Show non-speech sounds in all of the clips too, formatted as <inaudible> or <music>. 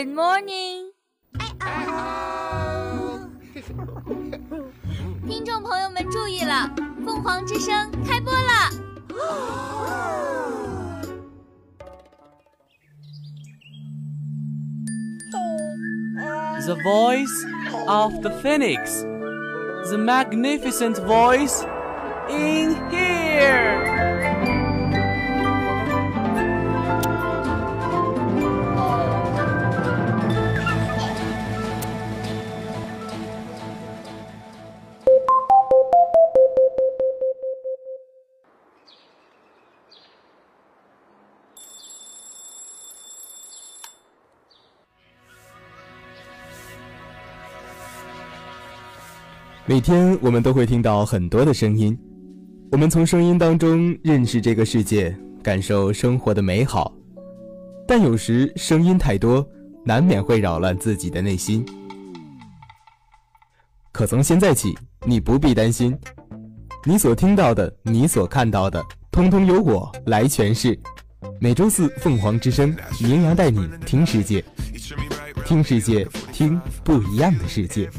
Good morning，听众朋友们注意了，凤凰之声开播了。The <laughs> voice of the phoenix, the magnificent voice in here. 每天我们都会听到很多的声音，我们从声音当中认识这个世界，感受生活的美好。但有时声音太多，难免会扰乱自己的内心。可从现在起，你不必担心，你所听到的，你所看到的，通通由我来诠释。每周四，凤凰之声，绵阳带你听世界，听世界，听不一样的世界。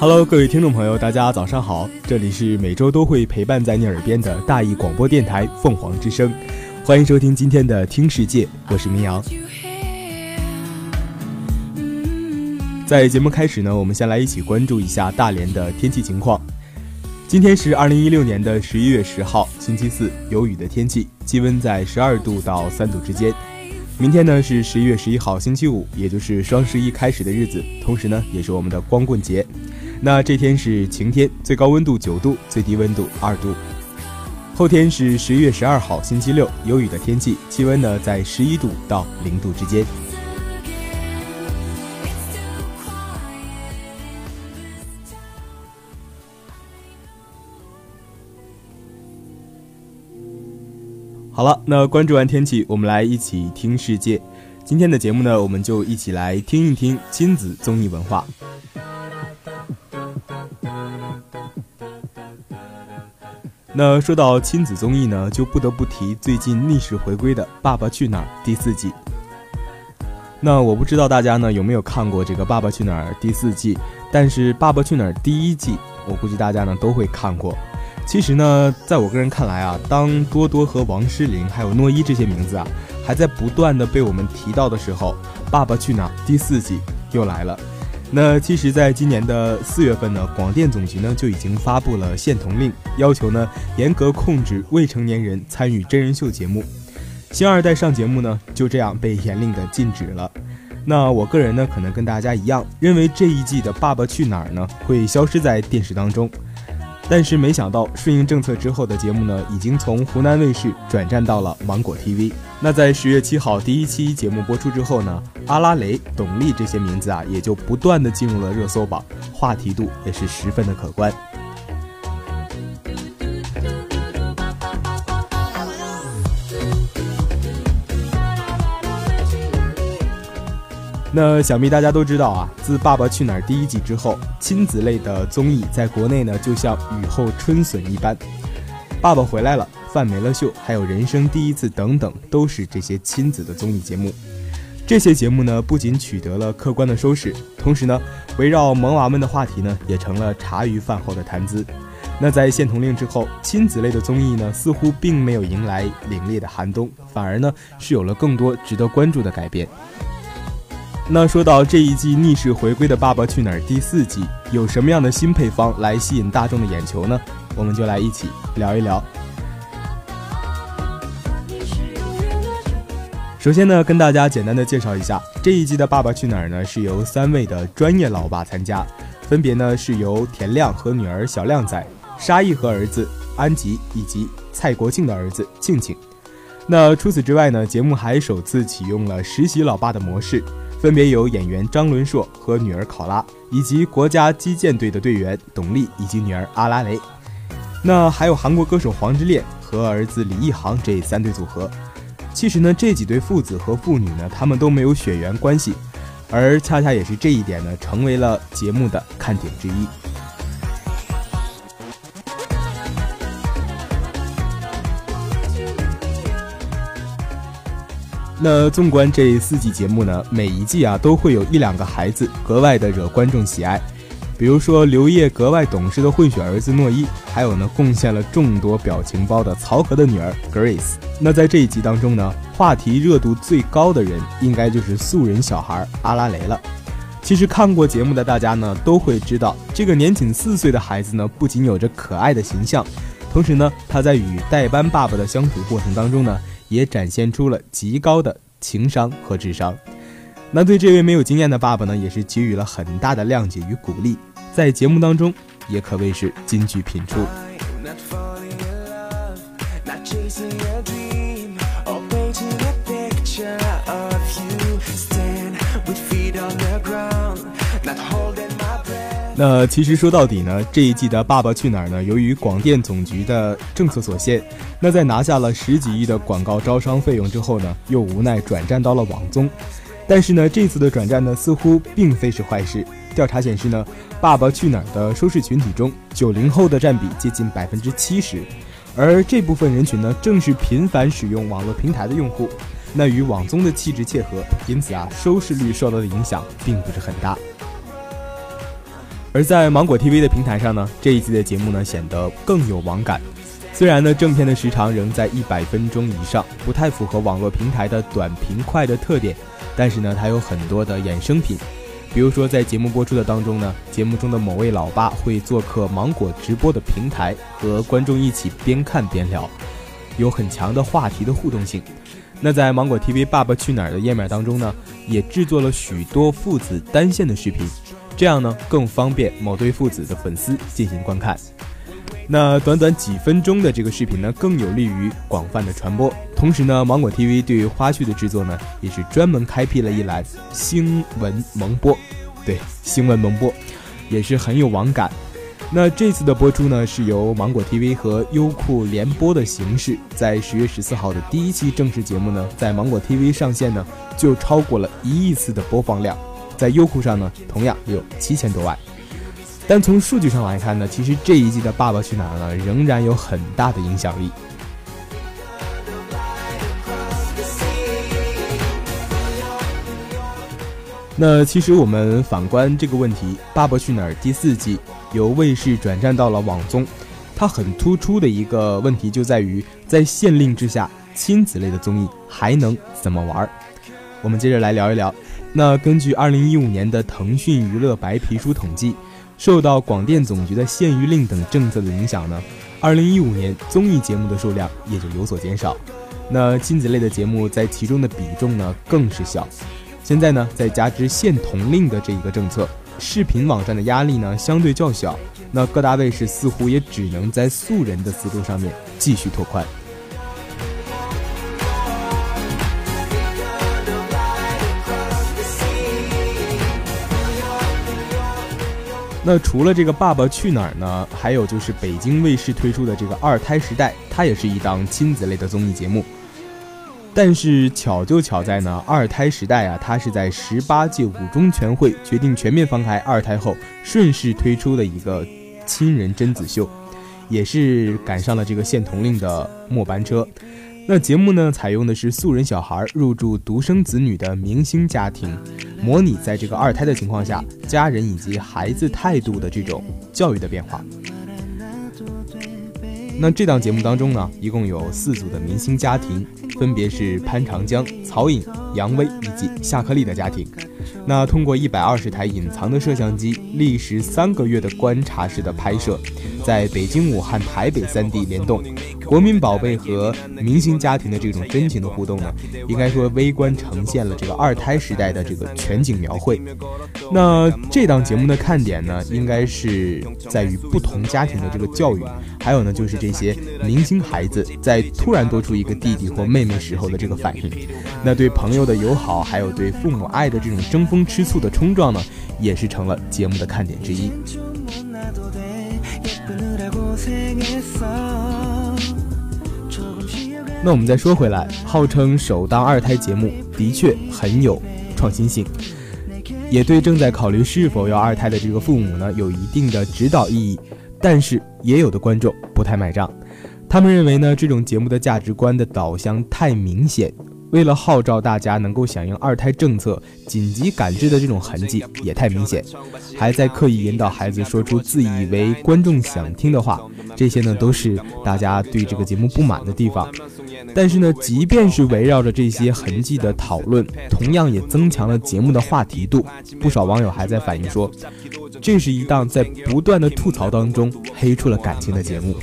Hello，各位听众朋友，大家早上好！这里是每周都会陪伴在你耳边的大义广播电台凤凰之声，欢迎收听今天的听世界，我是明阳。在节目开始呢，我们先来一起关注一下大连的天气情况。今天是二零一六年的十一月十号，星期四，有雨的天气，气温在十二度到三度之间。明天呢是十一月十一号，星期五，也就是双十一开始的日子，同时呢也是我们的光棍节。那这天是晴天，最高温度九度，最低温度二度。后天是十一月十二号，星期六，有雨的天气，气温呢在十一度到零度之间。好了，那关注完天气，我们来一起听世界。今天的节目呢，我们就一起来听一听亲子综艺文化。那说到亲子综艺呢，就不得不提最近逆势回归的《爸爸去哪儿》第四季。那我不知道大家呢有没有看过这个《爸爸去哪儿》第四季，但是《爸爸去哪儿》第一季，我估计大家呢都会看过。其实呢，在我个人看来啊，当多多和王诗龄还有诺一这些名字啊还在不断的被我们提到的时候，《爸爸去哪儿》第四季又来了。那其实，在今年的四月份呢，广电总局呢就已经发布了限童令，要求呢严格控制未成年人参与真人秀节目。星二代上节目呢，就这样被严令的禁止了。那我个人呢，可能跟大家一样，认为这一季的《爸爸去哪儿》呢会消失在电视当中。但是没想到，顺应政策之后的节目呢，已经从湖南卫视转战到了芒果 TV。那在十月七号第一期节目播出之后呢，阿拉蕾、董力这些名字啊，也就不断的进入了热搜榜，话题度也是十分的可观。那想必大家都知道啊，自《爸爸去哪儿》第一季之后，亲子类的综艺在国内呢就像雨后春笋一般。爸爸回来了，范没了秀，还有人生第一次等等，都是这些亲子的综艺节目。这些节目呢，不仅取得了客观的收视，同时呢，围绕萌娃们的话题呢，也成了茶余饭后的谈资。那在限童令之后，亲子类的综艺呢，似乎并没有迎来凛冽的寒冬，反而呢，是有了更多值得关注的改变。那说到这一季逆势回归的《爸爸去哪儿》第四季，有什么样的新配方来吸引大众的眼球呢？我们就来一起聊一聊。首先呢，跟大家简单的介绍一下这一季的《爸爸去哪儿》呢，是由三位的专业老爸参加，分别呢是由田亮和女儿小亮仔、沙溢和儿子安吉以及蔡国庆的儿子庆庆，那除此之外呢，节目还首次启用了实习老爸的模式，分别有演员张伦硕和女儿考拉，以及国家击剑队的队员董丽以及女儿阿拉蕾。那还有韩国歌手黄致列和儿子李一航这三对组合。其实呢，这几对父子和父女呢，他们都没有血缘关系，而恰恰也是这一点呢，成为了节目的看点之一。那纵观这四季节目呢，每一季啊都会有一两个孩子格外的惹观众喜爱，比如说刘烨格外懂事的混血儿子诺一，还有呢贡献了众多表情包的曹格的女儿 Grace。那在这一集当中呢，话题热度最高的人应该就是素人小孩阿拉蕾了。其实看过节目的大家呢都会知道，这个年仅四岁的孩子呢不仅有着可爱的形象，同时呢他在与代班爸爸的相处过程当中呢。也展现出了极高的情商和智商。那对这位没有经验的爸爸呢，也是给予了很大的谅解与鼓励。在节目当中，也可谓是金句频出。那其实说到底呢，这一季的《爸爸去哪儿》呢，由于广电总局的政策所限，那在拿下了十几亿的广告招商费用之后呢，又无奈转战到了网综。但是呢，这次的转战呢，似乎并非是坏事。调查显示呢，《爸爸去哪儿》的收视群体中，九零后的占比接近百分之七十，而这部分人群呢，正是频繁使用网络平台的用户，那与网综的气质切合，因此啊，收视率受到的影响并不是很大。而在芒果 TV 的平台上呢，这一季的节目呢显得更有网感。虽然呢正片的时长仍在一百分钟以上，不太符合网络平台的短平快的特点，但是呢它有很多的衍生品。比如说在节目播出的当中呢，节目中的某位老爸会做客芒果直播的平台，和观众一起边看边聊，有很强的话题的互动性。那在芒果 TV《爸爸去哪儿》的页面当中呢，也制作了许多父子单线的视频。这样呢，更方便某对父子的粉丝进行观看。那短短几分钟的这个视频呢，更有利于广泛的传播。同时呢，芒果 TV 对于花絮的制作呢，也是专门开辟了一栏新闻蒙播。对，新闻蒙播也是很有网感。那这次的播出呢，是由芒果 TV 和优酷联播的形式，在十月十四号的第一期正式节目呢，在芒果 TV 上线呢，就超过了一亿次的播放量。在优酷上呢，同样也有七千多万。但从数据上来看呢，其实这一季的《爸爸去哪儿》呢，仍然有很大的影响力。那其实我们反观这个问题，《爸爸去哪儿》第四季由卫视转战到了网综，它很突出的一个问题就在于，在限令之下，亲子类的综艺还能怎么玩？我们接着来聊一聊。那根据二零一五年的腾讯娱乐白皮书统计，受到广电总局的限娱令等政策的影响呢，二零一五年综艺节目的数量也就有所减少。那亲子类的节目在其中的比重呢更是小。现在呢，再加之限同令的这一个政策，视频网站的压力呢相对较小，那各大卫视似乎也只能在素人的思路上面继续拓宽。那除了这个《爸爸去哪儿》呢？还有就是北京卫视推出的这个《二胎时代》，它也是一档亲子类的综艺节目。但是巧就巧在呢，《二胎时代》啊，它是在十八届五中全会决定全面放开二胎后，顺势推出的一个亲人贞子秀，也是赶上了这个限同令的末班车。那节目呢，采用的是素人小孩入住独生子女的明星家庭，模拟在这个二胎的情况下，家人以及孩子态度的这种教育的变化。那这档节目当中呢，一共有四组的明星家庭，分别是潘长江、曹颖、杨威以及夏克立的家庭。那通过一百二十台隐藏的摄像机，历时三个月的观察式的拍摄，在北京、武汉、台北三地联动，国民宝贝和明星家庭的这种真情的互动呢，应该说微观呈现了这个二胎时代的这个全景描绘。那这档节目的看点呢，应该是在于不同家庭的这个教育，还有呢就是这些明星孩子在突然多出一个弟弟或妹妹时候的这个反应。那对朋友的友好，还有对父母爱的这种争风吃醋的冲撞呢，也是成了节目的看点之一。那我们再说回来，号称首档二胎节目的确很有创新性，也对正在考虑是否要二胎的这个父母呢有一定的指导意义。但是也有的观众不太买账，他们认为呢这种节目的价值观的导向太明显。为了号召大家能够响应二胎政策，紧急赶制的这种痕迹也太明显，还在刻意引导孩子说出自以为观众想听的话，这些呢都是大家对这个节目不满的地方。但是呢，即便是围绕着这些痕迹的讨论，同样也增强了节目的话题度。不少网友还在反映说，这是一档在不断的吐槽当中黑出了感情的节目。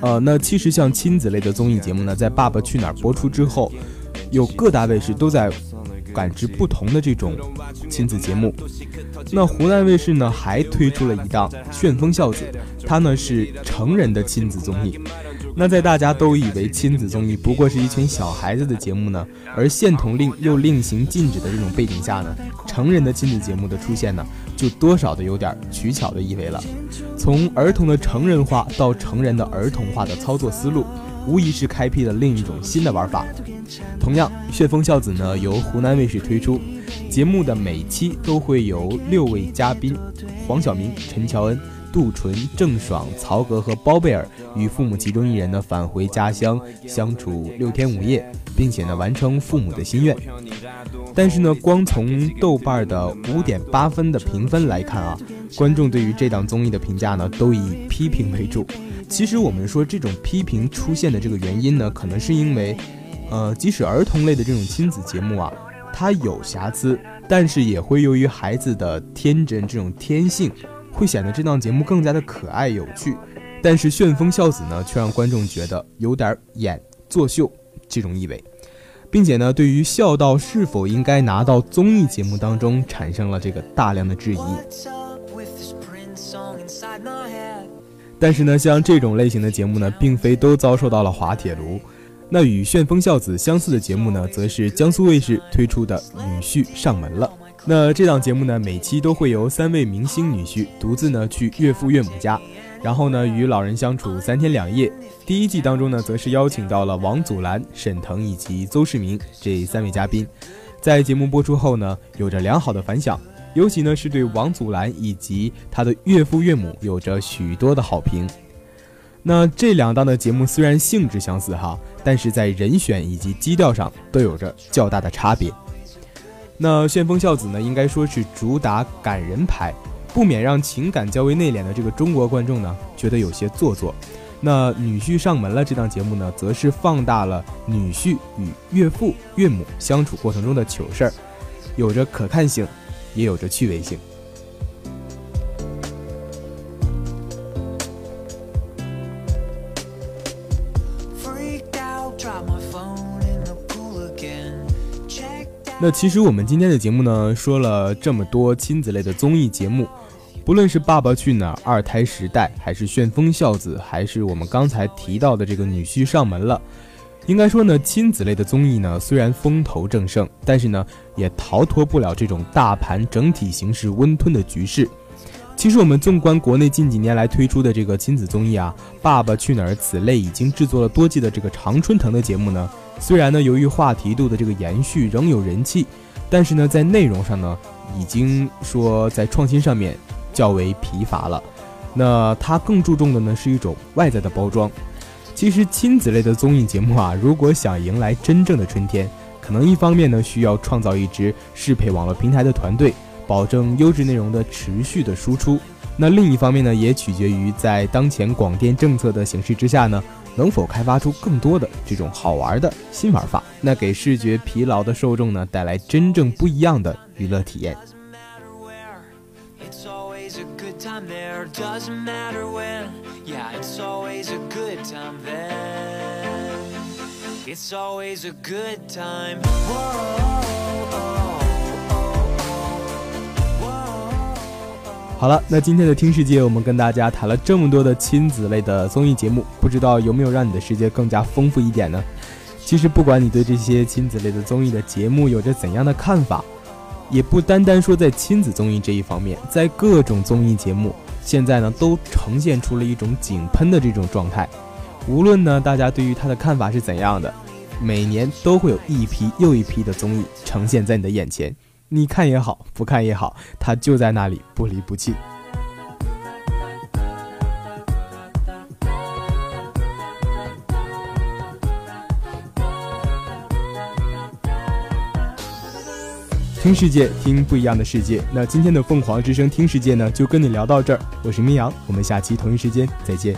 呃，那其实像亲子类的综艺节目呢，在《爸爸去哪儿》播出之后，有各大卫视都在感知不同的这种亲子节目。那湖南卫视呢，还推出了一档《旋风孝子》，它呢是成人的亲子综艺。那在大家都以为亲子综艺不过是一群小孩子的节目呢，而限童令又另行禁止的这种背景下呢，成人的亲子节目的出现呢，就多少的有点取巧的意味了。从儿童的成人化到成人的儿童化的操作思路，无疑是开辟了另一种新的玩法。同样，《旋风孝子》呢由湖南卫视推出，节目的每期都会有六位嘉宾：黄晓明、陈乔恩。杜淳、郑爽、曹格和包贝尔与父母其中一人呢返回家乡相处六天五夜，并且呢完成父母的心愿。但是呢，光从豆瓣的五点八分的评分来看啊，观众对于这档综艺的评价呢都以批评为主。其实我们说这种批评出现的这个原因呢，可能是因为，呃，即使儿童类的这种亲子节目啊，它有瑕疵，但是也会由于孩子的天真这种天性。会显得这档节目更加的可爱有趣，但是旋风孝子呢，却让观众觉得有点演作秀这种意味，并且呢，对于孝道是否应该拿到综艺节目当中产生了这个大量的质疑。但是呢，像这种类型的节目呢，并非都遭受到了滑铁卢。那与旋风孝子相似的节目呢，则是江苏卫视推出的《女婿上门了》。那这档节目呢，每期都会由三位明星女婿独自呢去岳父岳母家，然后呢与老人相处三天两夜。第一季当中呢，则是邀请到了王祖蓝、沈腾以及邹市明这三位嘉宾，在节目播出后呢，有着良好的反响，尤其呢是对王祖蓝以及他的岳父岳母有着许多的好评。那这两档的节目虽然性质相似哈，但是在人选以及基调上都有着较大的差别。那旋风孝子呢，应该说是主打感人牌，不免让情感较为内敛的这个中国观众呢觉得有些做作。那女婿上门了这档节目呢，则是放大了女婿与岳父岳母相处过程中的糗事儿，有着可看性，也有着趣味性。那其实我们今天的节目呢，说了这么多亲子类的综艺节目，不论是《爸爸去哪儿》、二胎时代，还是《旋风孝子》，还是我们刚才提到的这个女婿上门了，应该说呢，亲子类的综艺呢，虽然风头正盛，但是呢，也逃脱不了这种大盘整体形势温吞的局势。其实我们纵观国内近几年来推出的这个亲子综艺啊，《爸爸去哪儿》此类已经制作了多季的这个常春藤的节目呢。虽然呢，由于话题度的这个延续仍有人气，但是呢，在内容上呢，已经说在创新上面较为疲乏了。那它更注重的呢，是一种外在的包装。其实亲子类的综艺节目啊，如果想迎来真正的春天，可能一方面呢，需要创造一支适配网络平台的团队，保证优质内容的持续的输出。那另一方面呢，也取决于在当前广电政策的形势之下呢。能否开发出更多的这种好玩的新玩法？那给视觉疲劳的受众呢带来真正不一样的娱乐体验。it's always a good time then. It's always 好了，那今天的听世界，我们跟大家谈了这么多的亲子类的综艺节目，不知道有没有让你的世界更加丰富一点呢？其实，不管你对这些亲子类的综艺的节目有着怎样的看法，也不单单说在亲子综艺这一方面，在各种综艺节目，现在呢都呈现出了一种井喷的这种状态。无论呢大家对于它的看法是怎样的，每年都会有一批又一批的综艺呈现在你的眼前。你看也好，不看也好，它就在那里不离不弃。听世界，听不一样的世界。那今天的凤凰之声听世界呢，就跟你聊到这儿。我是明阳，我们下期同一时间再见。